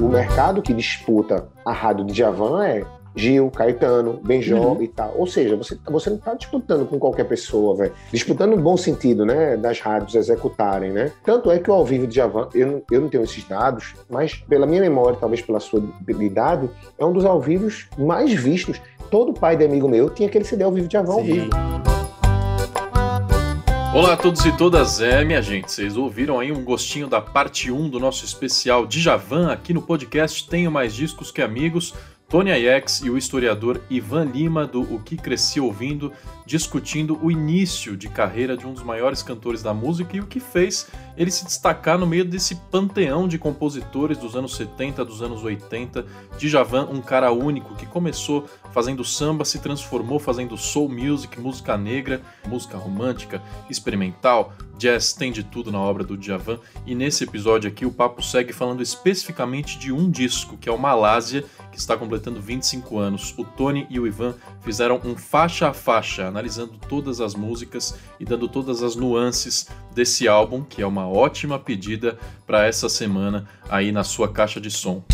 o mercado que disputa a rádio de Javan é Gil, Caetano, Benjó uhum. e tal. Ou seja, você, você não está disputando com qualquer pessoa, velho. Disputando no bom sentido, né? Das rádios executarem, né? Tanto é que o ao vivo de Javan, eu, eu não tenho esses dados, mas pela minha memória, talvez pela sua habilidade, é um dos ao vivos mais vistos. Todo pai de amigo meu tinha aquele CD ao vivo de Javan ao vivo. Olá a todos e todas, é minha gente, vocês ouviram aí um gostinho da parte 1 do nosso especial de Javan aqui no podcast Tenho Mais Discos Que Amigos, Tony Ayex e o historiador Ivan Lima do O Que Cresci Ouvindo discutindo o início de carreira de um dos maiores cantores da música e o que fez ele se destacar no meio desse panteão de compositores dos anos 70, dos anos 80. Djavan, um cara único que começou fazendo samba, se transformou fazendo soul music, música negra, música romântica, experimental, jazz, tem de tudo na obra do Djavan. E nesse episódio aqui o papo segue falando especificamente de um disco, que é o Malásia, que está completando 25 anos. O Tony e o Ivan fizeram um faixa a faixa, analisando todas as músicas e dando todas as nuances desse álbum, que é uma ótima pedida para essa semana aí na sua caixa de som.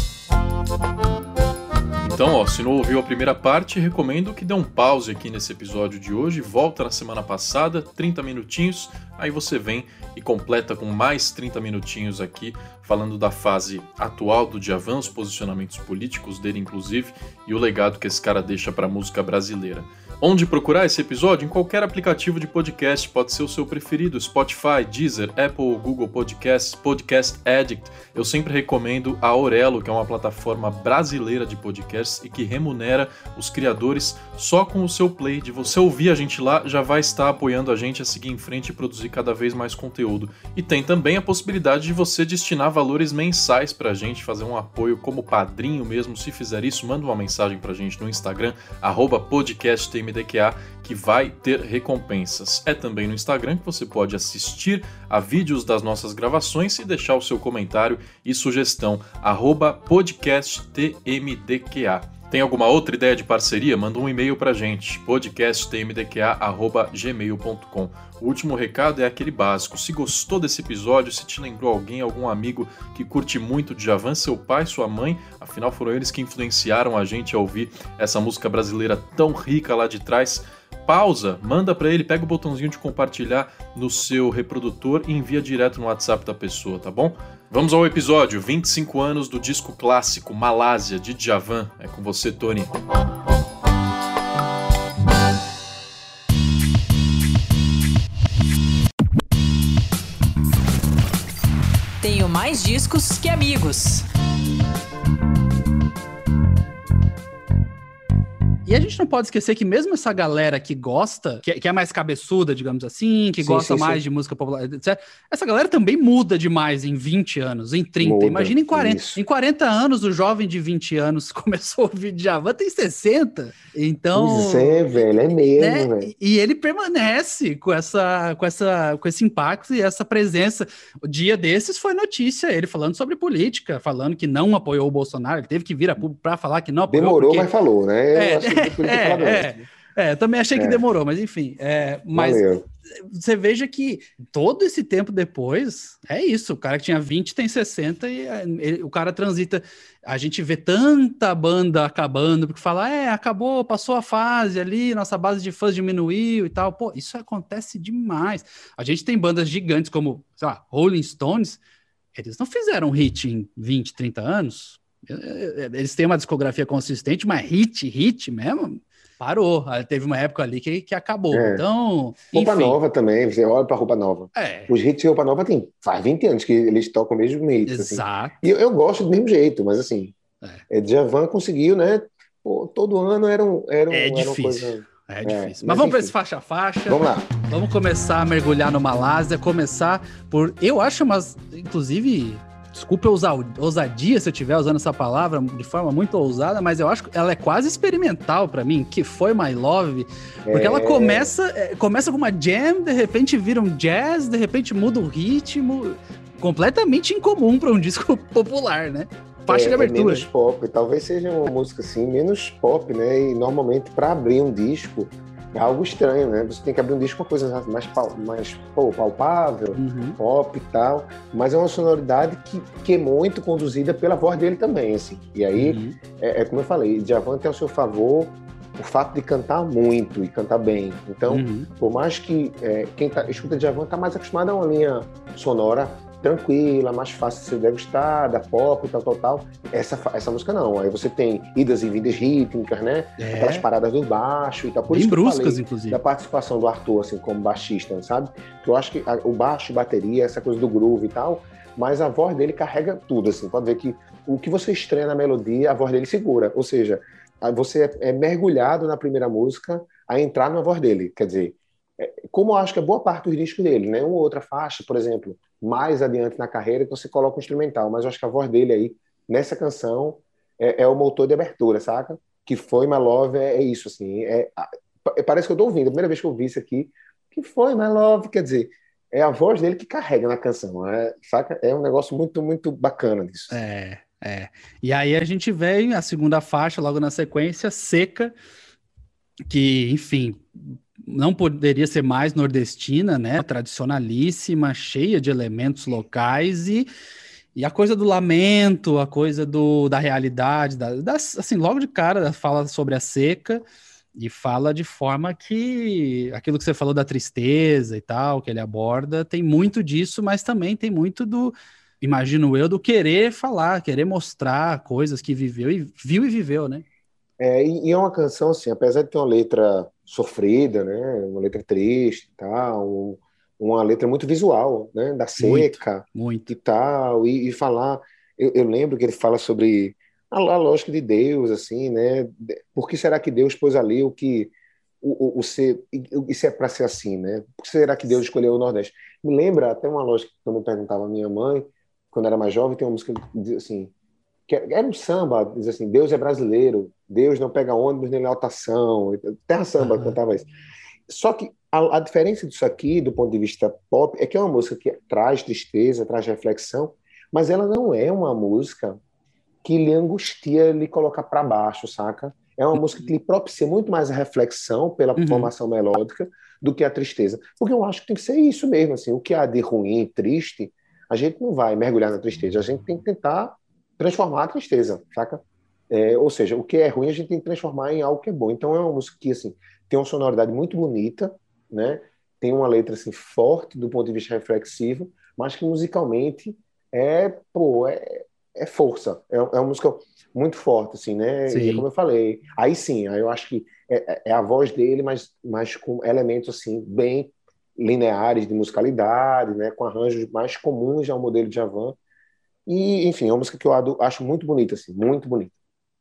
Então, ó, se não ouviu a primeira parte, recomendo que dê um pause aqui nesse episódio de hoje, volta na semana passada, 30 minutinhos, aí você vem e completa com mais 30 minutinhos aqui, falando da fase atual do Djavan, os posicionamentos políticos dele inclusive, e o legado que esse cara deixa para a música brasileira. Onde procurar esse episódio? Em qualquer aplicativo de podcast, pode ser o seu preferido: Spotify, Deezer, Apple, Google Podcasts, Podcast Addict. Eu sempre recomendo a Aurelo, que é uma plataforma brasileira de podcasts e que remunera os criadores só com o seu play. De você ouvir a gente lá, já vai estar apoiando a gente a seguir em frente e produzir cada vez mais conteúdo. E tem também a possibilidade de você destinar valores mensais para a gente, fazer um apoio como padrinho mesmo. Se fizer isso, manda uma mensagem para a gente no Instagram, podcasttm MDQA que vai ter recompensas. É também no Instagram que você pode assistir a vídeos das nossas gravações e deixar o seu comentário e sugestão, podcasttmdqa. Tem alguma outra ideia de parceria? Manda um e-mail pra gente, podcasttmdqa.gmail.com. O último recado é aquele básico. Se gostou desse episódio, se te lembrou alguém, algum amigo que curte muito de Javan, seu pai, sua mãe, afinal foram eles que influenciaram a gente a ouvir essa música brasileira tão rica lá de trás, pausa, manda para ele, pega o botãozinho de compartilhar no seu reprodutor e envia direto no WhatsApp da pessoa, tá bom? Vamos ao episódio 25 anos do disco clássico Malásia de Djavan. É com você, Tony. Tenho mais discos que amigos. E a gente não pode esquecer que mesmo essa galera que gosta, que, que é mais cabeçuda, digamos assim, que sim, gosta sim, mais sim. de música popular, etc., essa galera também muda demais em 20 anos, em 30. Muda, Imagina em 40. Isso. Em 40 anos, o jovem de 20 anos começou a ouvir Djavan, tem 60. Então. Pois é, velho, é mesmo, né? velho. E ele permanece com, essa, com, essa, com esse impacto e essa presença. O dia desses foi notícia, ele falando sobre política, falando que não apoiou o Bolsonaro, ele teve que vir a público para falar que não apoiou. Demorou, porque... mas falou, né? É, é, é, é, também achei que é. demorou, mas enfim. É, mas Valeu. você veja que todo esse tempo depois, é isso. O cara que tinha 20 tem 60 e é, ele, o cara transita. A gente vê tanta banda acabando, porque fala, é, acabou, passou a fase ali, nossa base de fãs diminuiu e tal. Pô, isso acontece demais. A gente tem bandas gigantes como, sei lá, Rolling Stones, eles não fizeram hit em 20, 30 anos. Eles têm uma discografia consistente, mas hit, hit mesmo, parou. Teve uma época ali que, que acabou. É. Então. Roupa enfim. nova também, você olha para roupa nova. É. Os hits de roupa nova tem faz 20 anos que eles tocam o mesmo hit. Assim. Exato. Assim. E eu, eu, gosto do mesmo jeito, mas assim, é. Djavan conseguiu, né? Pô, todo ano era um. Era um é difícil. Coisa... É, é difícil. Mas, mas vamos para esse faixa a faixa. Vamos lá. Vamos começar a mergulhar no Malásia, começar por. Eu acho umas. Inclusive, desculpe a ousadia se eu estiver usando essa palavra de forma muito ousada, mas eu acho que ela é quase experimental para mim, que foi My Love, porque é... ela começa, é, começa com uma jam, de repente vira um jazz, de repente muda o ritmo, completamente incomum para um disco popular, né? Faixa é, de abertura. É menos pop, talvez seja uma música assim, menos pop, né? E normalmente para abrir um disco, é algo estranho, né? Você tem que abrir um disco com uma coisa mais, mais pô, palpável, uhum. pop e tal, mas é uma sonoridade que, que é muito conduzida pela voz dele também, assim. E aí, uhum. é, é, como eu falei, Djavan tem ao seu favor o fato de cantar muito e cantar bem. Então, uhum. por mais que é, quem tá, escuta Djavan está mais acostumado a uma linha sonora tranquila, mais fácil de ser degustada, pop, tal, tal, tal. Essa, essa música não. Aí você tem idas e vindas rítmicas, né? É. Aquelas paradas do baixo e tal. Por Bem bruscas, inclusive. Da participação do Arthur, assim, como baixista, sabe? Que eu acho que a, o baixo, bateria, essa coisa do groove e tal, mas a voz dele carrega tudo, assim. Pode ver que o que você estranha na melodia, a voz dele segura. Ou seja, você é, é mergulhado na primeira música a entrar na voz dele. Quer dizer, é, como eu acho que é boa parte dos discos dele, né? Uma outra faixa, por exemplo, mais adiante na carreira, que você coloca o instrumental, mas eu acho que a voz dele aí, nessa canção, é, é o motor de abertura, saca? Que foi My Love, é, é isso, assim. É, é, parece que eu tô ouvindo, a primeira vez que eu vi isso aqui, que foi My Love, quer dizer, é a voz dele que carrega na canção, é, saca? É um negócio muito, muito bacana disso. É, é. E aí a gente vem a segunda faixa, logo na sequência, Seca, que, enfim, não poderia ser mais nordestina, né? Tradicionalíssima, cheia de elementos locais e, e a coisa do lamento, a coisa do, da realidade, da, da, assim, logo de cara fala sobre a seca e fala de forma que aquilo que você falou da tristeza e tal, que ele aborda, tem muito disso, mas também tem muito do, imagino eu, do querer falar, querer mostrar coisas que viveu e viu e viveu, né? É, e é uma canção assim, apesar de ter uma letra sofrida, né? Uma letra triste e tal, uma letra muito visual, né? Da seca muito, muito. e tal, e, e falar. Eu, eu, lembro que ele fala sobre a, a, lógica de Deus, assim, né? Por que será que Deus pôs ali o que o, o, o ser isso é para ser assim, né? Por que será que Deus escolheu o Nordeste? Me lembra até uma lógica que eu perguntava a minha mãe quando era mais jovem, tem uma música que diz assim, era um samba, diz assim, Deus é brasileiro, Deus não pega ônibus nem lotação, Terra Samba uhum. cantava isso. Só que a, a, diferença disso aqui, do ponto de vista pop, é que é uma música que traz tristeza, traz reflexão, mas ela não é uma música que lhe angustia, lhe coloca para baixo, saca? É uma música que lhe propicia muito mais a reflexão pela uhum. formação melódica do que a tristeza. Porque eu acho que tem que ser isso mesmo, assim, o que há de ruim, triste, a gente não vai mergulhar na tristeza, a gente tem que tentar transformar a tristeza, saca? É, ou seja, o que é ruim a gente tem que transformar em algo que é bom. Então é uma música que assim, tem uma sonoridade muito bonita, né? tem uma letra assim, forte do ponto de vista reflexivo, mas que musicalmente é, pô, é, é força. É, é uma música muito forte, assim, né? Sim. E como eu falei, aí sim, aí eu acho que é, é, é a voz dele, mas, mas com elementos assim, bem lineares de musicalidade, né? com arranjos mais comuns ao modelo de Javan. E, enfim, é uma música que eu acho muito bonita, assim, muito bonita.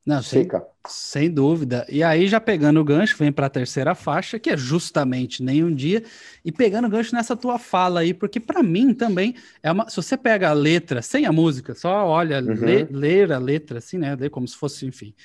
Não. Sem, sem dúvida. E aí, já pegando o gancho, vem para a terceira faixa, que é justamente Nenhum Dia, e pegando o gancho nessa tua fala aí, porque para mim também é uma. Se você pega a letra sem a música, só olha, uhum. lê, ler a letra assim, né? Lê como se fosse, enfim,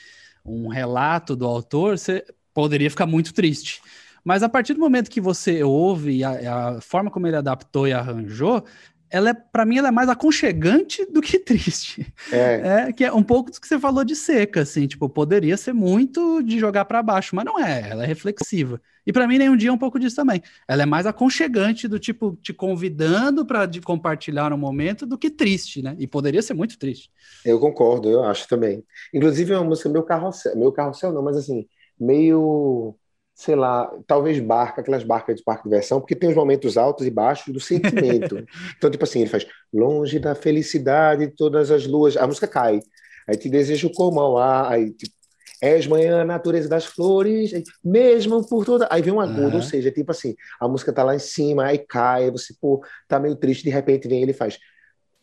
um relato do autor, você poderia ficar muito triste. Mas a partir do momento que você ouve a, a forma como ele adaptou e arranjou, ela é, para mim, ela é mais aconchegante do que triste. É. é. Que é um pouco do que você falou de seca, assim, tipo, poderia ser muito de jogar para baixo, mas não é, ela é reflexiva. E para mim, nenhum dia é um pouco disso também. Ela é mais aconchegante do tipo, te convidando para compartilhar um momento do que triste, né? E poderia ser muito triste. Eu concordo, eu acho também. Inclusive, é uma música meu carrossel, meu carrossel não, mas assim, meio sei lá, talvez barca, aquelas barcas de parque de diversão, porque tem os momentos altos e baixos do sentimento. então, tipo assim, ele faz longe da felicidade, todas as luas, a música cai. Aí te desejo como ao ar, aí tipo, és manhã, natureza das flores, mesmo por toda. Aí vem um agudo, uhum. ou seja, tipo assim, a música tá lá em cima, aí cai, você, pô, tá meio triste, de repente vem ele faz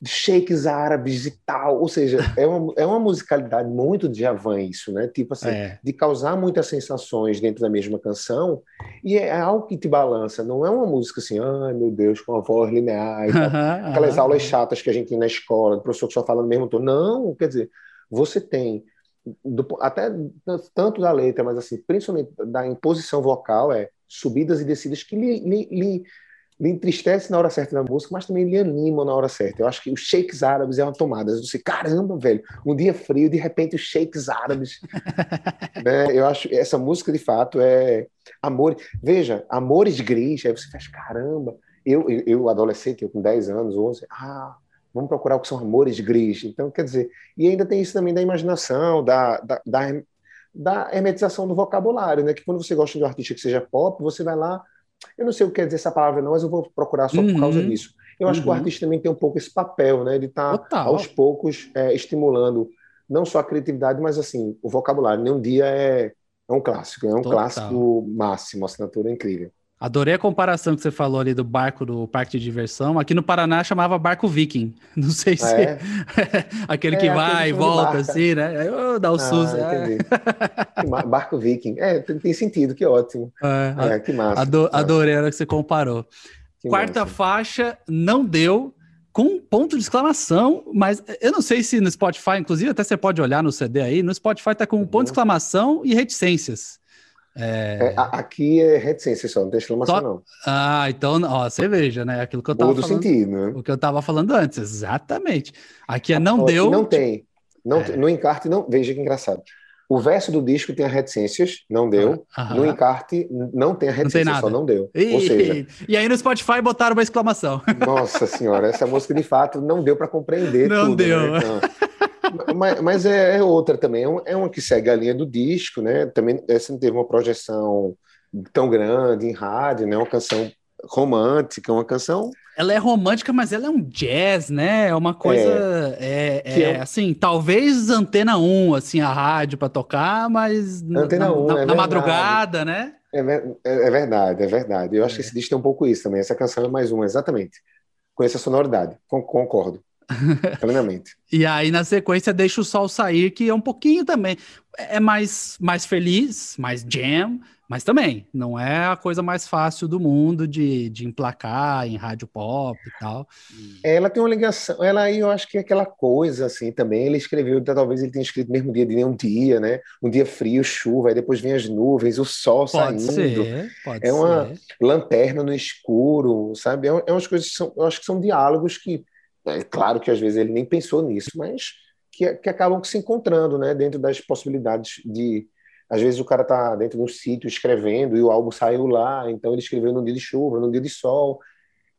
shakes árabes e tal, ou seja, é uma, é uma musicalidade muito de Javan isso, né? Tipo assim, é. de causar muitas sensações dentro da mesma canção, e é algo que te balança, não é uma música assim, ai meu Deus, com a voz linear, aquelas aulas chatas que a gente tem na escola, do professor que só fala no mesmo tom. Não, quer dizer, você tem do, até tanto da letra, mas assim, principalmente da imposição vocal, é subidas e descidas que lhe, lhe, lhe lhe entristece na hora certa da música, mas também lhe anima na hora certa. Eu acho que os shakes árabes é uma tomada. Você, caramba, velho, um dia frio, de repente os shakes árabes. né? Eu acho essa música, de fato, é amor. Veja, Amores Gris, aí você faz, caramba. Eu, eu, eu adolescente, eu com 10 anos, 11, ah, vamos procurar o que são amores gris. Então, quer dizer, e ainda tem isso também da imaginação, da, da, da, da hermetização do vocabulário, né? Que quando você gosta de um artista que seja pop, você vai lá eu não sei o que quer dizer essa palavra, não, mas eu vou procurar só uhum. por causa disso. Eu acho que o uhum. artista também tem um pouco esse papel, né? De estar tá, aos poucos é, estimulando não só a criatividade, mas assim, o vocabulário. Nem um dia é, é um clássico, é um Total. clássico máximo, assinatura incrível. Adorei a comparação que você falou ali do barco do parque de diversão. Aqui no Paraná chamava barco viking. Não sei se é? aquele é, que vai e volta assim, né? Eu dá o ah, SUS. É. barco viking. É, tem, tem, sentido, que ótimo. É, é que massa. Ado, adorei a hora que você comparou. Que Quarta massa. faixa não deu com ponto de exclamação, mas eu não sei se no Spotify, inclusive até você pode olhar no CD aí, no Spotify tá com ponto de uhum. exclamação e reticências. É... É, aqui é reticência só, não tem exclamação, só... não. Ah, então, ó, você veja, né? Aquilo que eu tava falando. sentido, né? O que eu tava falando antes, exatamente. Aqui é não deu. Não tem. Não, é. No encarte, não. Veja que engraçado. O verso do disco tem as reticências, não deu. Ah, no encarte, não tem a reticência, não só não deu. E, Ou seja... e aí no Spotify botaram uma exclamação. Nossa senhora, essa música de fato não deu para compreender não tudo. Deu. Né? Então, mas, mas é, é, outra também, é, é uma que segue a linha do disco, né? Também essa não teve uma projeção tão grande em rádio, né? Uma canção romântica, uma canção. Ela é romântica, mas ela é um jazz, né? É uma coisa. É, é, é, é assim, talvez antena 1, assim, a rádio para tocar, mas antena na, 1, na, é na madrugada, né? É, é, verdade, é verdade. Eu acho que esse disco tem um pouco isso também. Essa canção é mais uma, exatamente. Com essa sonoridade, concordo. Plenamente. e aí, na sequência, Deixa o Sol Sair, que é um pouquinho também. É mais, mais feliz, mais jam, mas também não é a coisa mais fácil do mundo de, de emplacar em rádio pop e tal. Ela tem uma ligação, ela aí eu acho que é aquela coisa assim também. Ele escreveu, talvez ele tenha escrito mesmo dia de nenhum dia, né? Um dia frio, chuva, aí depois vem as nuvens, o sol pode saindo. Ser, pode é uma ser. lanterna no escuro, sabe? É, é umas coisas que são, eu acho que são diálogos que é claro que às vezes ele nem pensou nisso, mas que, que acabam se encontrando né, dentro das possibilidades de. Às vezes o cara está dentro de um sítio escrevendo e o álbum saiu lá, então ele escreveu num dia de chuva, num dia de sol.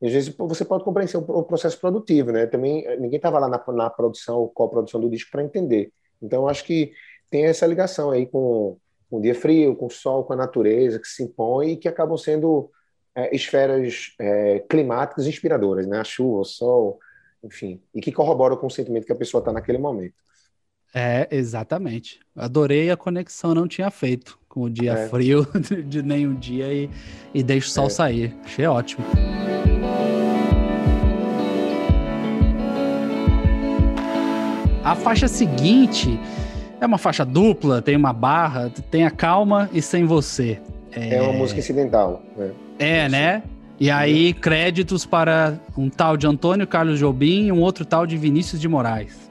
E às vezes você pode compreender o processo produtivo, né? Também eh, ninguém estava lá na, na produção ou co-produção do disco para entender. Então acho que tem essa ligação aí com, com o dia frio, com o sol, com a natureza que se impõe e que acabam sendo é, esferas é, climáticas inspiradoras, né? A chuva, o sol, enfim, e que corroboram com o sentimento que a pessoa está naquele momento. É, exatamente. Adorei a conexão, não tinha feito com o dia é. frio de nenhum dia e, e deixa o sol é. sair. Achei ótimo. A faixa seguinte é uma faixa dupla, tem uma barra, tem a calma e sem você. É, é uma música incidental. Né? É, né? E aí, créditos para um tal de Antônio Carlos Jobim e um outro tal de Vinícius de Moraes.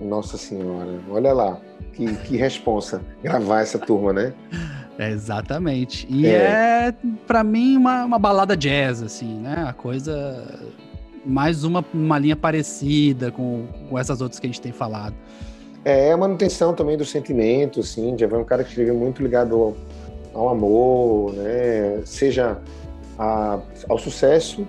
Nossa Senhora, olha lá, que, que responsa gravar essa turma, né? É, exatamente. E é, é para mim, uma, uma balada jazz, assim, né? A coisa. Mais uma, uma linha parecida com, com essas outras que a gente tem falado. É, a manutenção também do sentimento, assim, de haver um cara que escreveu muito ligado ao, ao amor, né? Seja a, ao sucesso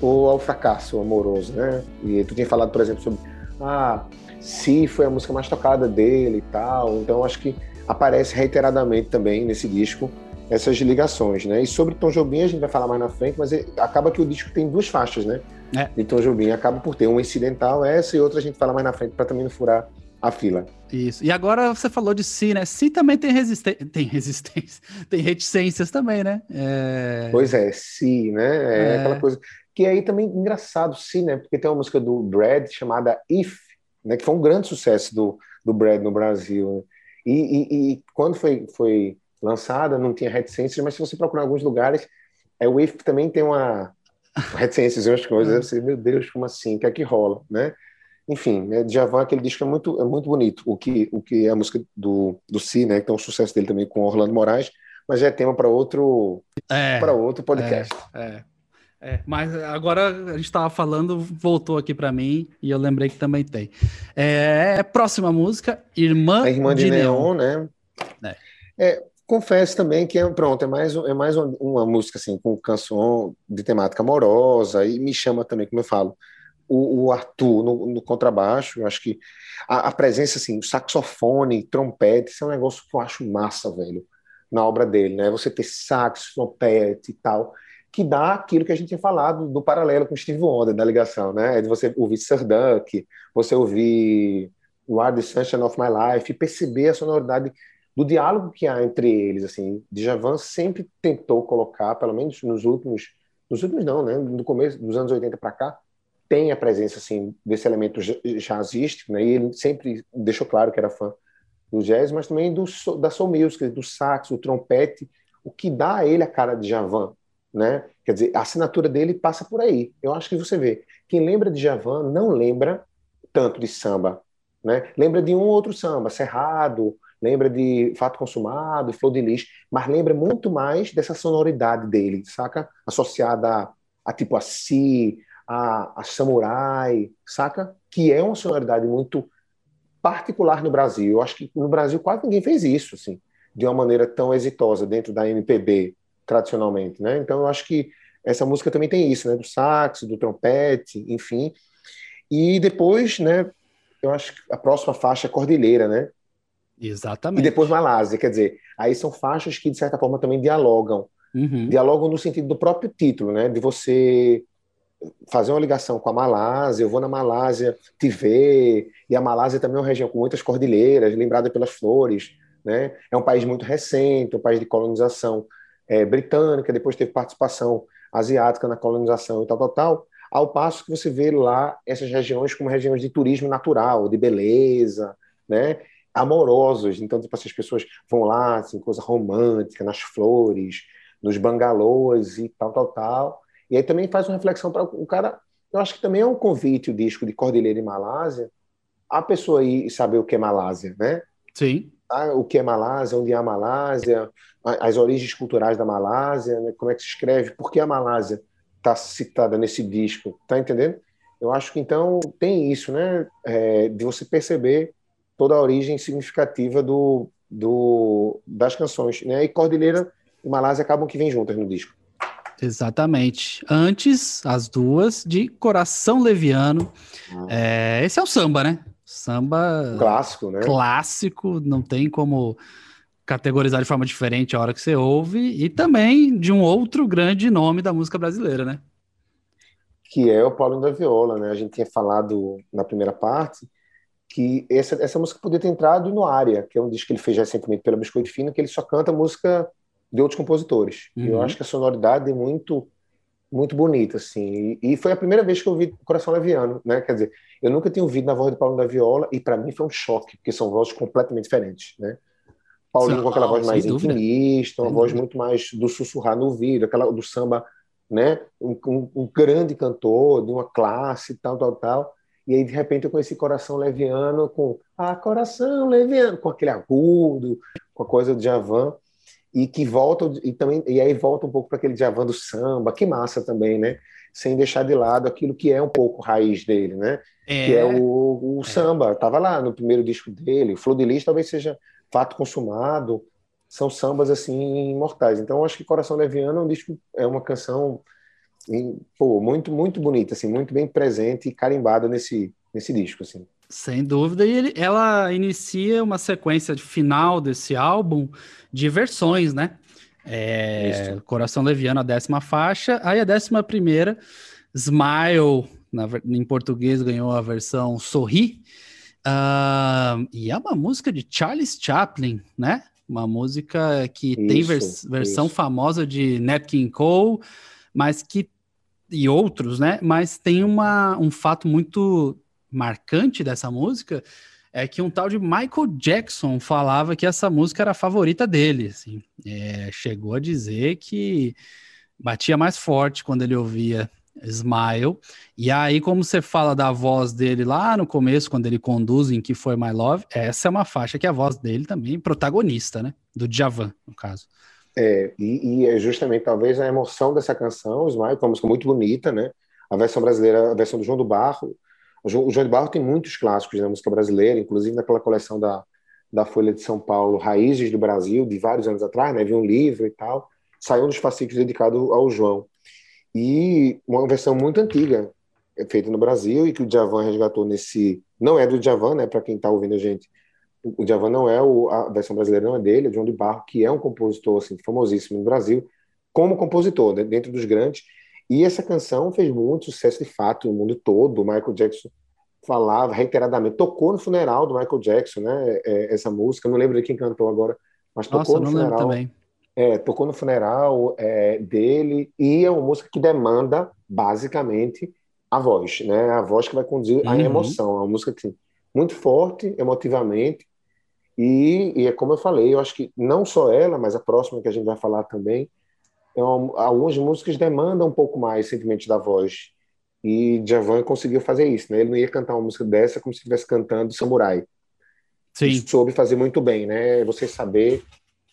ou ao fracasso amoroso, né? E tu tinha falado, por exemplo, sobre ah, Si foi a música mais tocada dele e tal, então acho que aparece reiteradamente também nesse disco essas ligações, né? E sobre Tom Jobim a gente vai falar mais na frente, mas acaba que o disco tem duas faixas, né? É. De Tom Jobim acaba por ter uma incidental essa e outra a gente fala mais na frente para também não furar a fila. Isso. E agora você falou de si, né? Si também tem resistência, tem resistência, tem reticências também, né? É... Pois é, si, né? É, é, aquela coisa que aí também engraçado, si, né? Porque tem uma música do Brad chamada If, né? Que foi um grande sucesso do, do Brad no Brasil. Né? E, e, e, quando foi, foi lançada, não tinha reticências, mas se você procurar em alguns lugares, é, o If também tem uma reticências, umas coisas, você, meu Deus, como assim? O que é que rola, né? Enfim, né, Djavan, aquele disco é muito, é muito bonito, o que, o que é a música do, do Si, né, que tem um sucesso dele também com Orlando Moraes, mas já é tema para outro, é, para outro podcast. É, É, mas agora a gente estava falando, voltou aqui para mim e eu lembrei que também tem. É, próxima música, Irmã, a Irmã de, de Neon, Neon, né? É. é. confesso também que é pronto, é mais, é mais uma, uma, música assim com canção de temática amorosa e me chama também, como eu falo, o, o Arthur no, no, contrabaixo, eu acho que a, a, presença assim, o saxofone, trompete, isso é um negócio que eu acho massa, velho, na obra dele, né? Você ter sax, trompete e tal que dá aquilo que a gente tinha falado do paralelo com Steve Wonder, da ligação, né? É de você ouvir Sir Duck, você ouvir o Are the Sunshine of My Life, e perceber a sonoridade do diálogo que há entre eles, assim. Djavan sempre tentou colocar, pelo menos nos últimos, nos últimos não, né? No começo dos anos 80 para cá, tem a presença, assim, desse elemento jazzístico, né? E ele sempre deixou claro que era fã do jazz, mas também do, da soul music, do sax, do trompete, o que dá a ele a cara de Javan, né? Quer dizer, a assinatura dele passa por aí. Eu acho que você vê, quem lembra de Javan não lembra tanto de samba, né? Lembra de um outro samba, Cerrado, lembra de Fato Consumado, Flor de Lis, mas lembra muito mais dessa sonoridade dele, saca? Associada a, a tipo a Si, a, a Samurai, saca? Que é uma sonoridade muito particular no Brasil. Eu acho que no Brasil quase ninguém fez isso, assim, de uma maneira tão exitosa dentro da MPB, tradicionalmente, né? Então eu acho que essa música também tem isso, né? Do sax, do trompete, enfim. E depois, né? Eu acho que a próxima faixa é Cordilheira, né? Exatamente. E depois Malásia, quer dizer, aí são faixas que de certa forma também dialogam, uhum. dialogam no sentido do próprio título, né? De você fazer uma ligação com a Malásia, eu vou na Malásia te ver, e a Malásia também é uma região com muitas cordilheiras, lembrada pelas flores, né? É um país muito recente, um país de colonização é, britânica, depois teve participação asiática na colonização e tal, tal, tal, ao passo que você vê lá essas regiões como regiões de turismo natural, de beleza, né? amorosos. Então, tipo, essas pessoas vão lá, assim, coisa romântica, nas flores, nos bangalôs e tal, tal, tal. E aí também faz uma reflexão para o cara. Eu acho que também é um convite o disco de Cordilheira e Malásia, a pessoa ir saber o que é Malásia, né? Sim tá? o que é Malásia, onde é a Malásia, as origens culturais da Malásia, né? como é que se escreve, por que a Malásia está citada nesse disco, tá entendendo? Eu acho que então tem isso, né, é, de você perceber toda a origem significativa do, do das canções, né? E Cordilheira e Malásia acabam que vêm juntas no disco. Exatamente. Antes, as duas de Coração Leviano. Ah. É, esse é o samba, né? Samba clássico, né? Clássico, não tem como categorizar de forma diferente a hora que você ouve, e também de um outro grande nome da música brasileira, né? Que é o Paulinho da Viola, né? A gente tinha falado na primeira parte que essa, essa música poderia ter entrado no Área, que é um disco que ele fez recentemente pela Biscoito Fino, que ele só canta música de outros compositores. Uhum. Eu acho que a sonoridade é muito muito bonita, assim. E, e, foi a primeira vez que eu ouvi Coração Leviano, né? Quer dizer, eu nunca tinha ouvido na voz do Paulo da Viola e para mim foi um choque, porque são vozes completamente diferentes, né? Paulinho Sim, com aquela voz mais intimista, uma sem voz dúvida. muito mais do sussurrar no ouvido, aquela do samba, né? Um, um, um, grande cantor de uma classe, tal, tal, tal. E aí de repente eu conheci Coração Leviano com ah, Coração Leviano, com aquele agudo, com a coisa do Javan e que volta e também e aí volta um pouco para aquele Djavan do samba, que massa também, né? Sem deixar de lado aquilo que é um pouco raiz dele, né? É. Que é o, o é. samba. Tava lá no primeiro disco dele. Flor de Lis talvez seja Fato Consumado. São sambas assim imortais. Então acho que Coração Leviano é um disco, é uma canção pô, muito muito bonita, assim, muito bem presente e carimbada nesse nesse disco, assim. Sem dúvida, e ele, ela inicia uma sequência de final desse álbum de versões, né? É, Coração Leviano, a décima faixa, aí a décima primeira, Smile, na, em português ganhou a versão Sorri, uh, e é uma música de Charles Chaplin, né? Uma música que isso, tem vers versão isso. famosa de Nat King Cole, mas que e outros, né? Mas tem uma, um fato muito marcante dessa música é que um tal de Michael Jackson falava que essa música era a favorita dele. Assim. É, chegou a dizer que batia mais forte quando ele ouvia Smile. E aí, como você fala da voz dele lá no começo, quando ele conduz em Que Foi My Love, essa é uma faixa que é a voz dele também protagonista, né? Do Djavan, no caso. É, e, e, é justamente talvez a emoção dessa canção, Smile, que é uma música muito bonita, né? A versão brasileira, a versão do João do Barro. O João, o do Barro tem muitos clássicos na música brasileira, inclusive naquela coleção da, da Folha de São Paulo, Raízes do Brasil, de vários anos atrás, né? Vi um livro e tal. Saiu um dos fascículos dedicado ao João. E uma versão muito antiga, é feita no Brasil e que o Djavan resgatou nesse. Não é do Djavan, né? Para quem está ouvindo a gente, o Djavan não é o, a versão brasileira, não é dele, é de João de Barro, que é um compositor assim, famosíssimo no Brasil, como compositor, né, dentro dos grandes. E essa canção fez muito sucesso de fato no mundo todo. O Michael Jackson falava reiteradamente, tocou no funeral do Michael Jackson, né? É, essa música, não lembro de quem cantou agora, mas tocou Nossa, no funeral. Também. É, tocou no funeral é, dele e é uma música que demanda basicamente a voz, né? A voz que vai conduzir uhum. a emoção. É uma música assim, muito forte emotivamente e, e, é como eu falei, eu acho que não só ela, mas a próxima que a gente vai falar também, uma, algumas músicas demandam um pouco mais sentimentos da voz. E Javan conseguiu fazer isso, né? Ele não ia cantar uma música dessa como se estivesse cantando Samurai. Sim. Ele soube fazer muito bem, né? Você saber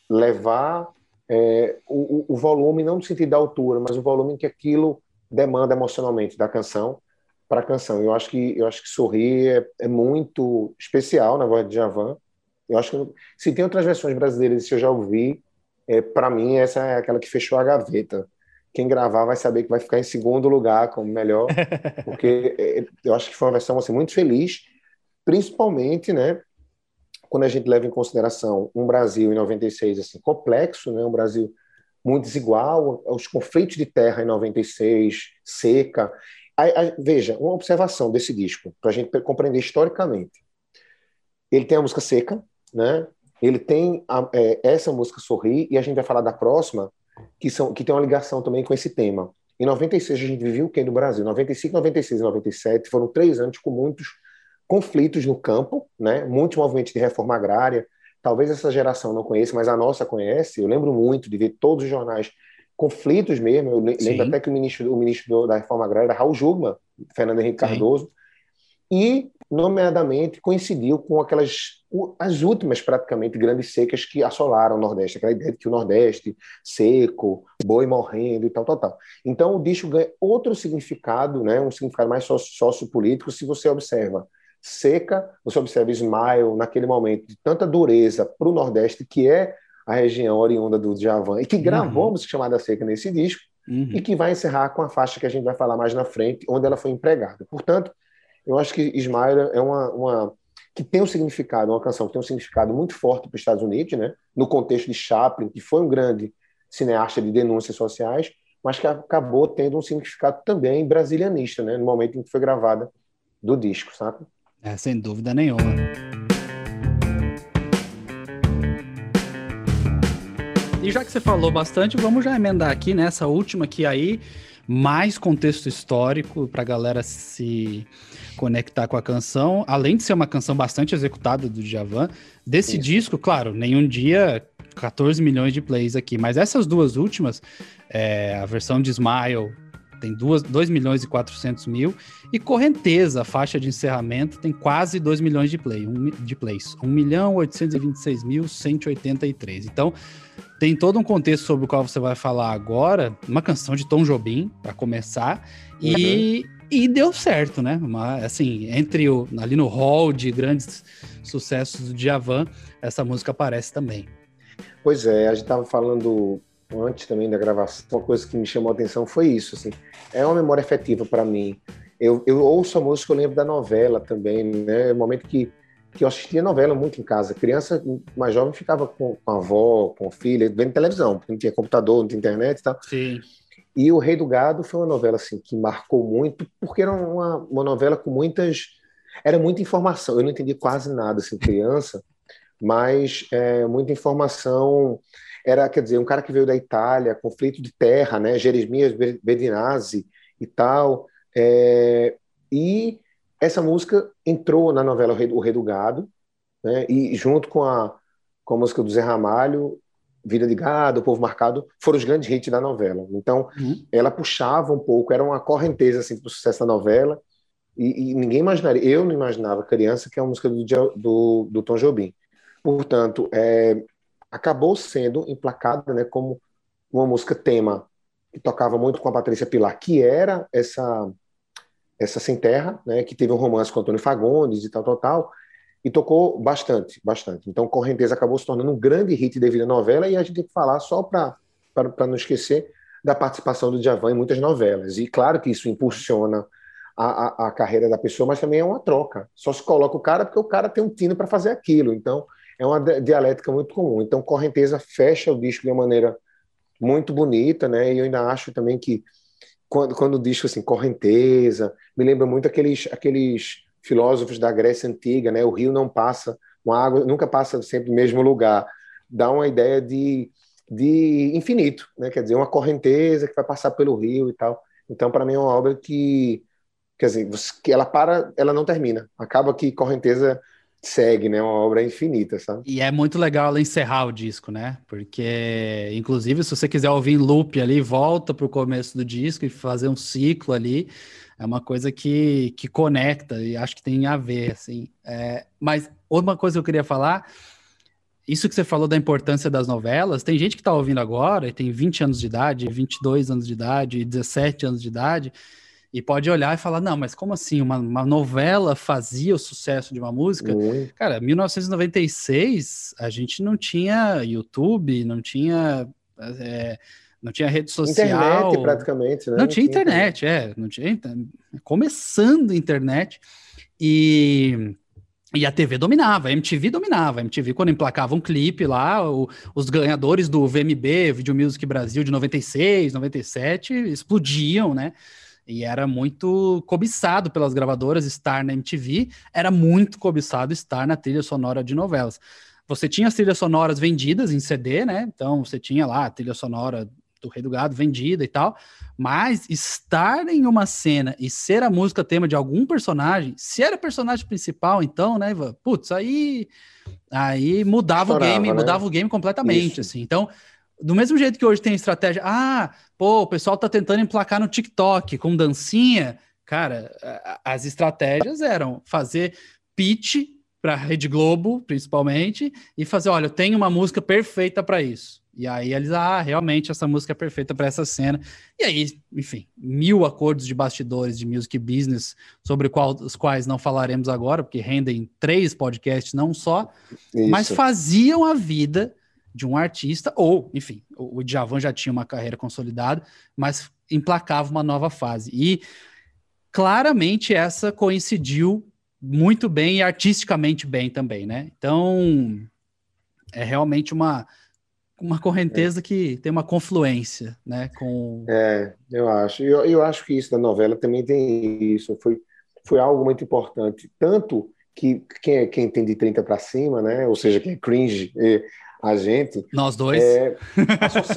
levar é, o, o, volume, não no sentido da altura, mas o volume que aquilo demanda emocionalmente da canção para a canção. Eu acho que eu acho que Sorrir é, é muito especial na voz de Javan eu acho que se tem outras versões brasileiras que eu já ouvi, é, para mim essa é aquela que fechou a gaveta. Quem gravar vai saber que vai ficar em segundo lugar como melhor, porque é, eu acho que foi uma versão assim, muito feliz, principalmente, né, quando a gente leva em consideração um Brasil em 96 assim complexo, né, um Brasil muito desigual, os conflitos de terra em 96, seca. Aí, aí, veja, uma observação desse disco, para a gente compreender historicamente. Ele tem a música Seca, né? Ele tem a, é, essa música Sorrir e a gente vai falar da próxima, que, são, que tem uma ligação também com esse tema. Em 96 a gente viveu o que no Brasil? 95, 96 e 97 foram três anos com muitos conflitos no campo, né? Muitos movimentos de reforma agrária. Talvez essa geração não conheça, mas a nossa conhece. Eu lembro muito de ver todos os jornais conflitos mesmo. Eu Sim. lembro até que o ministro, o ministro da reforma agrária era Raul Jugman, Fernando Henrique Sim. Cardoso. E nomeadamente coincidiu com aquelas as últimas praticamente grandes secas que assolaram o Nordeste, aquela ideia de que o Nordeste seco, boi morrendo e tal, tal, tal. Então o disco ganha outro significado, né, um significado mais sociopolítico se você observa seca, você observa Ismael naquele momento de tanta dureza para o Nordeste, que é a região oriunda do Djavan, e que gravou uhum. música chamada Seca nesse disco, uhum. e que vai encerrar com a faixa que a gente vai falar mais na frente, onde ela foi empregada. Portanto, eu acho que Ismael é uma, uma que tem um significado, uma canção que tem um significado muito forte para os Estados Unidos, né? No contexto de Chaplin, que foi um grande cineasta de denúncias sociais, mas que acabou tendo um significado também brasilianista, né? No momento em que foi gravada do disco, sabe? É, sem dúvida nenhuma. E já que você falou bastante, vamos já emendar aqui nessa última que aí mais contexto histórico para a galera se conectar com a canção, além de ser uma canção bastante executada do Djavan. Desse disco, claro, nenhum dia 14 milhões de plays aqui, mas essas duas últimas, é, a versão de Smile tem 2 milhões e 400 mil, e Correnteza, faixa de encerramento, tem quase 2 milhões de, play, um, de plays, 1 milhão 826 mil 183. Então, tem todo um contexto sobre o qual você vai falar agora, uma canção de Tom Jobim, para começar, e, uhum. e deu certo, né? Uma, assim, entre o, ali no hall de grandes sucessos do Djavan, essa música aparece também. Pois é, a gente estava falando antes também da gravação, uma coisa que me chamou a atenção foi isso, assim, é uma memória afetiva para mim. Eu, eu ouço a música, eu lembro da novela também, né? O momento que que eu assistia novela muito em casa. Criança mais jovem ficava com, a avó, com a filha, vendo televisão, porque não tinha computador, não tinha internet e tal. Sim. E O Rei do Gado foi uma novela assim que marcou muito, porque era uma, uma novela com muitas. Era muita informação. Eu não entendi quase nada assim, criança, mas é, muita informação. Era, quer dizer, um cara que veio da Itália, conflito de terra, né? Jeremias Bedinazzi e tal. É, e essa música entrou na novela O Rei do Gado, né? e junto com a, com a música do Zé Ramalho, Vida de Gado, O Povo Marcado, foram os grandes hits da novela. Então, uhum. ela puxava um pouco, era uma correnteza assim, para o sucesso da novela, e, e, ninguém imaginaria, eu não imaginava, criança, que é uma música do, do, do Tom Jobim. Portanto, é, acabou sendo emplacada né, como uma música tema que tocava muito com a Patrícia Pilar, que era essa essa Sem Terra, né, que teve um romance com Antônio Fagundes e tal, tal, tal, e tocou bastante, bastante. Então, Correnteza acabou se tornando um grande hit devido à novela, e a gente tem que falar só para não esquecer da participação do Djavan em muitas novelas. E claro que isso impulsiona a, a, a, carreira da pessoa, mas também é uma troca. Só se coloca o cara porque o cara tem um tino para fazer aquilo. Então, é uma dialética muito comum. Então, Correnteza fecha o disco de uma maneira muito bonita, né? E eu ainda acho também que quando, quando o disco assim, correnteza, me lembra muito aqueles, aqueles filósofos da Grécia Antiga, né? O rio não passa, uma água nunca passa sempre no mesmo lugar. Dá uma ideia de, de infinito, né? Quer dizer, uma correnteza que vai passar pelo rio e tal. Então, para mim, é uma obra que, quer dizer, que ela para, ela não termina. Acaba que correnteza segue, né? Uma obra infinita, sabe? E é muito legal ela encerrar o disco, né? Porque, inclusive, se você quiser ouvir em loop ali, volta para o começo do disco e fazer um ciclo ali. É uma coisa que, que conecta e acho que tem a ver, assim. É, mas uma coisa que eu queria falar, isso que você falou da importância das novelas, tem gente que está ouvindo agora e tem 20 anos de idade, 22 anos de idade, 17 anos de idade, e pode olhar e falar, não, mas como assim? Uma, uma novela fazia o sucesso de uma música? Uhum. Cara, 1996, a gente não tinha YouTube, não tinha. É, não tinha rede social. Internet, praticamente, né? Não, não tinha, tinha internet, internet, é. Não tinha. Começando a internet. E. E a TV dominava, a MTV dominava. A MTV, quando emplacava um clipe lá, o, os ganhadores do VMB, Video Music Brasil de 96, 97, explodiam, né? E era muito cobiçado pelas gravadoras estar na MTV, era muito cobiçado estar na trilha sonora de novelas. Você tinha as trilhas sonoras vendidas em CD, né? Então você tinha lá a trilha sonora do Rei do Gado vendida e tal, mas estar em uma cena e ser a música tema de algum personagem, se era personagem principal, então, né, Ivan? Putz, aí aí mudava Chorava, o game, né? mudava o game completamente, Isso. assim. Então, do mesmo jeito que hoje tem estratégia, ah, pô, o pessoal tá tentando emplacar no TikTok com dancinha. Cara, as estratégias eram fazer pitch para Rede Globo, principalmente, e fazer, olha, eu tenho uma música perfeita para isso. E aí eles, ah, realmente essa música é perfeita para essa cena. E aí, enfim, mil acordos de bastidores de music business sobre qual, os quais não falaremos agora, porque rendem três podcasts, não só, Isso. mas faziam a vida de um artista, ou, enfim, o, Djavan já tinha uma carreira consolidada, mas emplacava uma nova fase. E claramente essa coincidiu muito bem e artisticamente bem também, né? Então, é realmente uma, uma correnteza é. que tem uma confluência, né? Com... É, eu acho. Eu, eu acho que isso da novela também tem isso. Foi, foi algo muito importante. Tanto que quem, é, quem tem de 30 para cima, né? Ou seja, quem é cringe, a gente. Nós dois. É,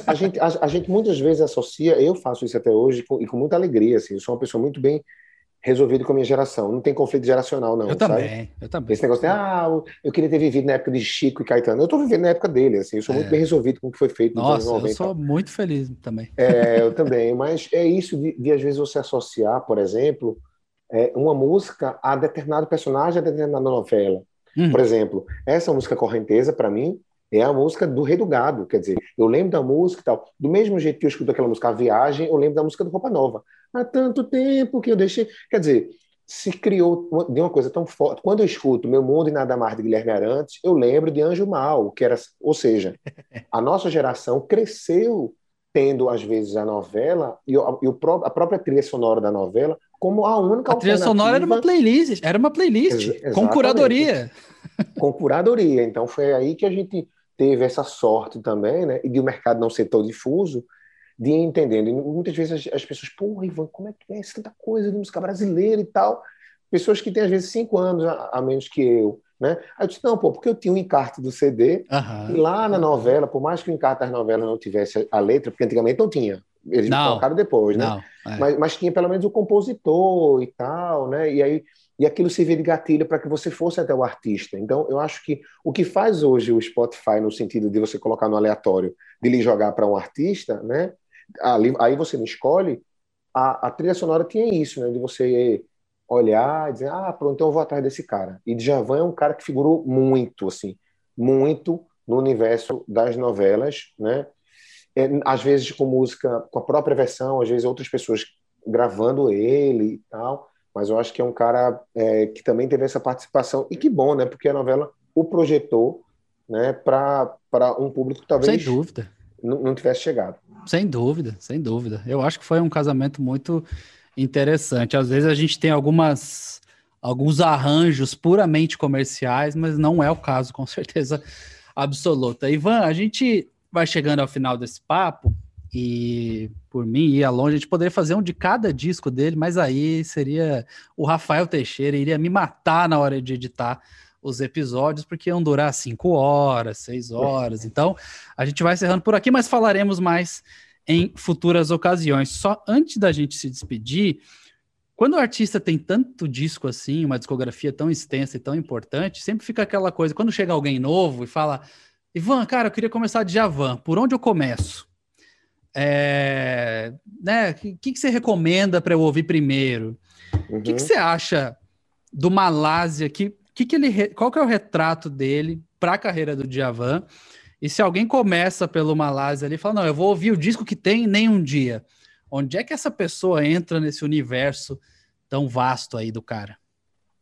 a, a, gente, a, a, gente muitas vezes associa, eu faço isso até hoje com, e com muita alegria. Assim, eu sou uma pessoa muito bem resolvida com a minha geração. Não tem conflito geracional, não. Eu sabe? também, eu também. Esse negócio de, ah, eu queria ter vivido na época de Chico e Caetano. Eu estou vivendo na época dele, assim, eu sou é. muito bem resolvido com o que foi feito nos Nossa, anos 90. Eu sou muito feliz também. É, eu também, mas é isso de, de às vezes você associar, por exemplo, é, uma música a determinado personagem, a determinada novela. Hum. Por exemplo, essa música Correnteza, para mim, é a música do Rei do Gado, quer dizer, eu lembro da música e tal. Do mesmo jeito que eu escuto aquela música A Viagem, eu lembro da música do Roupa Nova. Há tanto tempo que eu deixei. Quer dizer, se criou de uma coisa tão forte. Quando eu escuto Meu Mundo e Nada Mais de Guilherme Arantes, eu lembro de Anjo Mal, que era, ou seja, a nossa geração cresceu tendo às vezes a novela e, a própria trilha sonora da novela como a única a trilha sonora era uma playlist, era uma playlist Ex com curadoria. Com curadoria. Então foi aí que a gente teve essa sorte também, né? E de o mercado não ser tão difuso, de ir entendendo. E muitas vezes as, as pessoas, pô, Ivan, como é que é tanta coisa de música brasileira e tal? Pessoas que têm às vezes cinco anos a, a menos que eu, né? Aí eu disse, não, pô, porque eu tinha um encarte do CD, uhum. e lá na novela, por mais que o encarte das novelas não tivesse a letra, porque antigamente não tinha, eles não, colocaram depois, né? Não, é. mas, mas tinha pelo menos o compositor e tal, né? E aí e aquilo servia de gatilho para que você fosse até o artista. Então, eu acho que o que faz hoje o Spotify, no sentido de você colocar no aleatório, de lhe jogar para um artista, né? Ali, aí você escolhe, a, a, trilha sonora tinha isso, né? De você olhar e dizer, ah, pronto, então eu vou atrás desse cara. E Djavan é um cara que figurou muito, assim, muito no universo das novelas, né? É, às vezes com música, com a própria versão, às vezes outras pessoas gravando ele e tal, mas eu acho que é um cara é, que também teve essa participação, e que bom, né? Porque a novela o projetou né, para um público que talvez sem dúvida. não tivesse chegado. Sem dúvida, sem dúvida. Eu acho que foi um casamento muito interessante. Às vezes a gente tem algumas alguns arranjos puramente comerciais, mas não é o caso, com certeza absoluta. Ivan, a gente vai chegando ao final desse papo e por mim ia longe, a gente poderia fazer um de cada disco dele, mas aí seria o Rafael Teixeira iria me matar na hora de editar os episódios, porque iam durar cinco horas, seis horas. Então, a gente vai encerrando por aqui, mas falaremos mais em futuras ocasiões. Só antes da gente se despedir, quando o artista tem tanto disco assim, uma discografia tão extensa e tão importante, sempre fica aquela coisa, quando chega alguém novo e fala, Ivan, cara, eu queria começar de Javan, por onde eu começo? É, né, o que, que você recomenda para eu ouvir primeiro? O uhum. que, que você acha do Malásia? Que, que, que ele, qual que é o retrato dele para a carreira do Djavan? E se alguém começa pelo Malásia ali e fala, não, eu vou ouvir o disco que tem nem um dia. Onde é que essa pessoa entra nesse universo tão vasto aí do cara?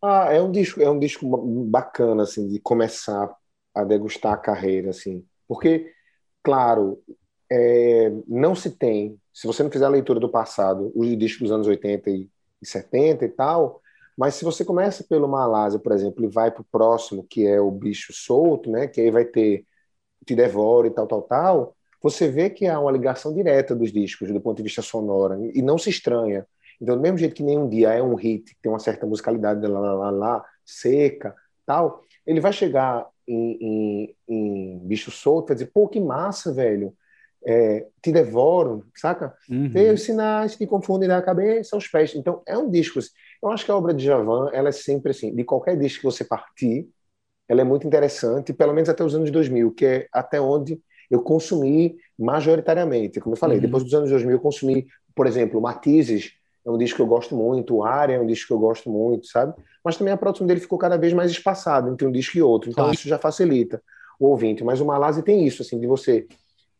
Ah, é um disco, é um disco bacana assim de começar a degustar a carreira assim, porque claro, é, não se tem, se você não fizer a leitura do passado, os discos dos anos 80 e 70 e tal, mas se você começa pelo Malásia, por exemplo, e vai para o próximo, que é o bicho solto, né, que aí vai ter Te Devora e tal, tal, tal, você vê que há uma ligação direta dos discos do ponto de vista sonoro, e não se estranha. Então, do mesmo jeito que nenhum dia é um hit, tem uma certa musicalidade lá, lá, lá, lá seca, tal, ele vai chegar em, em, em Bicho Solto e vai dizer, pô, que massa, velho é, te devoram, saca? Uhum. Vê os sinais, te confundem da cabeça aos pés. Então, é um disco. Assim. Eu acho que a obra de Javan, ela é sempre assim, de qualquer disco que você partir, ela é muito interessante, pelo menos até os anos 2000, que é até onde eu consumi majoritariamente. Como eu falei, uhum. depois dos anos 2000 eu consumi, por exemplo, Matizes, é um disco que eu gosto muito, o Área é um disco que eu gosto muito, sabe? Mas também a produção dele ficou cada vez mais espaçada entre um disco e outro, então claro. isso já facilita o ouvinte. Mas o Malase tem isso, assim, de você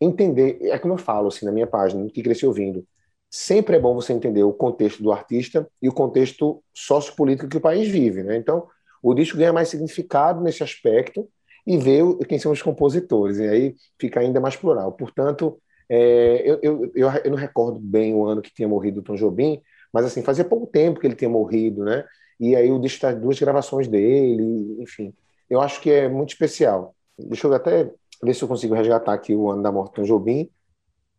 entender, é como eu falo assim na minha página, que cresci ouvindo, sempre é bom você entender o contexto do artista e o contexto sociopolítico que o país vive, né? Então, o disco ganha mais significado nesse aspecto e ver quem são os compositores, e aí fica ainda mais plural. Portanto, é, eu, eu, eu, eu, não recordo bem o ano que tinha morrido o Tom Jobim, mas assim, fazia pouco tempo que ele tinha morrido, né? E aí o disco das duas gravações dele, enfim, eu acho que é muito especial. Deixa eu até ver se eu consigo resgatar aqui o ano da morte do Tom Jobim.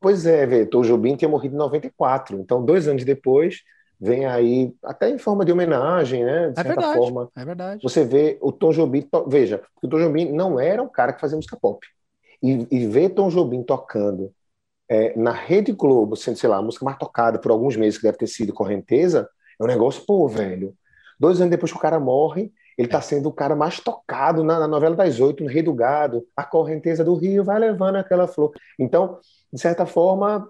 Pois é, vê, Tom Jobim tinha morrido em 94, então dois anos depois vem aí, até em forma de homenagem, né? De é certa verdade, forma. É verdade. Você vê o Tom Jobim, veja, o Tom Jobim não era um cara que fazia música pop. E, e ver Tom Jobim tocando é, na Rede Globo, sendo, sei lá, a música mais tocada por alguns meses, que deve ter sido Correnteza, é um negócio, pô, velho. Dois anos depois que o cara morre, ele está sendo o cara mais tocado na, na, novela das oito, no Rei do Gado. A correnteza do rio vai levando aquela flor. Então, de certa forma,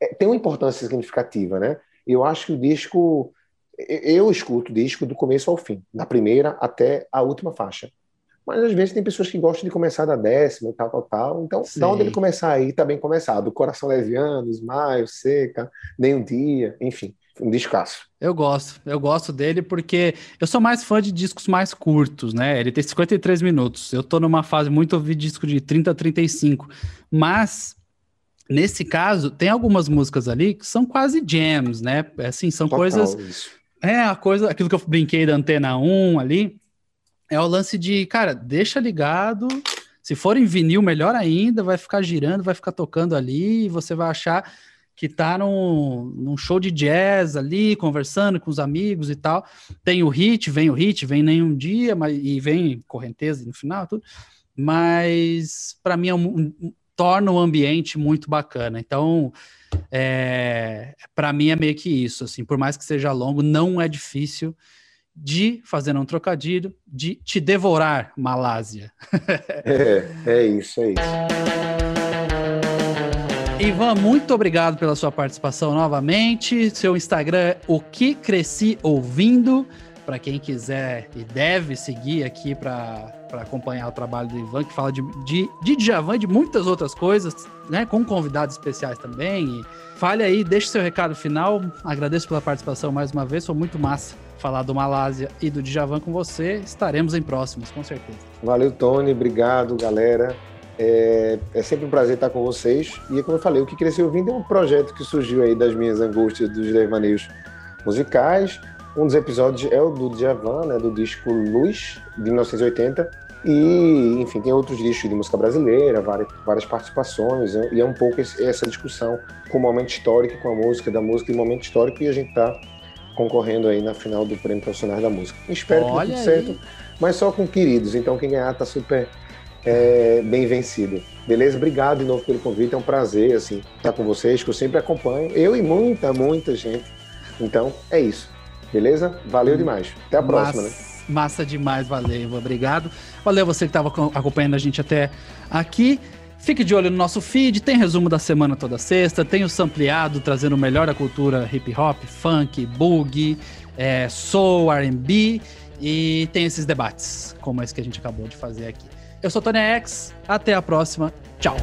é, tem uma importância significativa, né? Eu acho que o disco. Eu escuto o disco do começo ao fim, da primeira até a última faixa. Mas às vezes tem pessoas que gostam de começar da décima e tal, tal, tal. Então, Sim. da onde ele começar aí, tá bem começado. Coração Leviano, Smile, Seca, Nem um Dia, enfim um descasso. Eu gosto, eu gosto dele porque eu sou mais fã de discos mais curtos, né? Ele tem 53 minutos. Eu tô numa fase muito ouvir disco de 30 a 35, mas nesse caso tem algumas músicas ali que são quase jams, né? Assim, são Total, coisas isso. É, a coisa, aquilo que eu brinquei da antena 1 ali, é o lance de, cara, deixa ligado, se for em vinil, melhor ainda, vai ficar girando, vai ficar tocando ali, e você vai achar que tá num, num, show de jazz ali, conversando com os amigos e tal. Tem o hit, vem o hit, vem nenhum dia, mas, e vem correnteza no final, tudo. Mas para mim é um, um, torna o ambiente muito bacana. Então, é, para mim é meio que isso, assim, por mais que seja longo, não é difícil de fazer um trocadilho, de te devorar, Malásia. é, é isso, é isso. Ivan, muito obrigado pela sua participação novamente. Seu Instagram é o que cresci ouvindo. Para quem quiser e deve seguir aqui para acompanhar o trabalho do Ivan, que fala de, de, de Djavan e de muitas outras coisas, né? Com convidados especiais também. E fale aí, deixe seu recado final. Agradeço pela participação mais uma vez, foi muito massa falar do Malásia e do Djavan com você. Estaremos em próximos, com certeza. Valeu, Tony. Obrigado, galera. É, é, sempre um prazer estar com vocês. E como eu falei, o que cresceu ouvindo é um projeto que surgiu aí das minhas angústias dos devaneios musicais. Um dos episódios é o do Djavan, né, do disco Luz, de 1980. E, enfim, tem outros discos de música brasileira, várias, várias participações, e é um pouco essa discussão com o momento histórico, com a música, da música e momento histórico, e a gente está concorrendo aí na final do Prêmio Profissionais da Música. Espero Olha que dê tudo aí. certo, mas só com queridos, então quem ganhar está super é, bem vencido. Beleza? Obrigado de novo pelo convite, é um prazer assim estar com vocês, que eu sempre acompanho, eu e muita, muita gente. Então, é isso. Beleza? Valeu hum, demais. Até a próxima, né? Massa demais, valeu, obrigado. Valeu você que estava acompanhando a gente até aqui. Fique de olho no nosso feed, tem resumo da semana toda sexta, tem o Sampleado trazendo o melhor da cultura hip hop, funk, boogie, é, soul, RB e tem esses debates, como esse que a gente acabou de fazer aqui. Eu sou Tony X, até a próxima, tchau!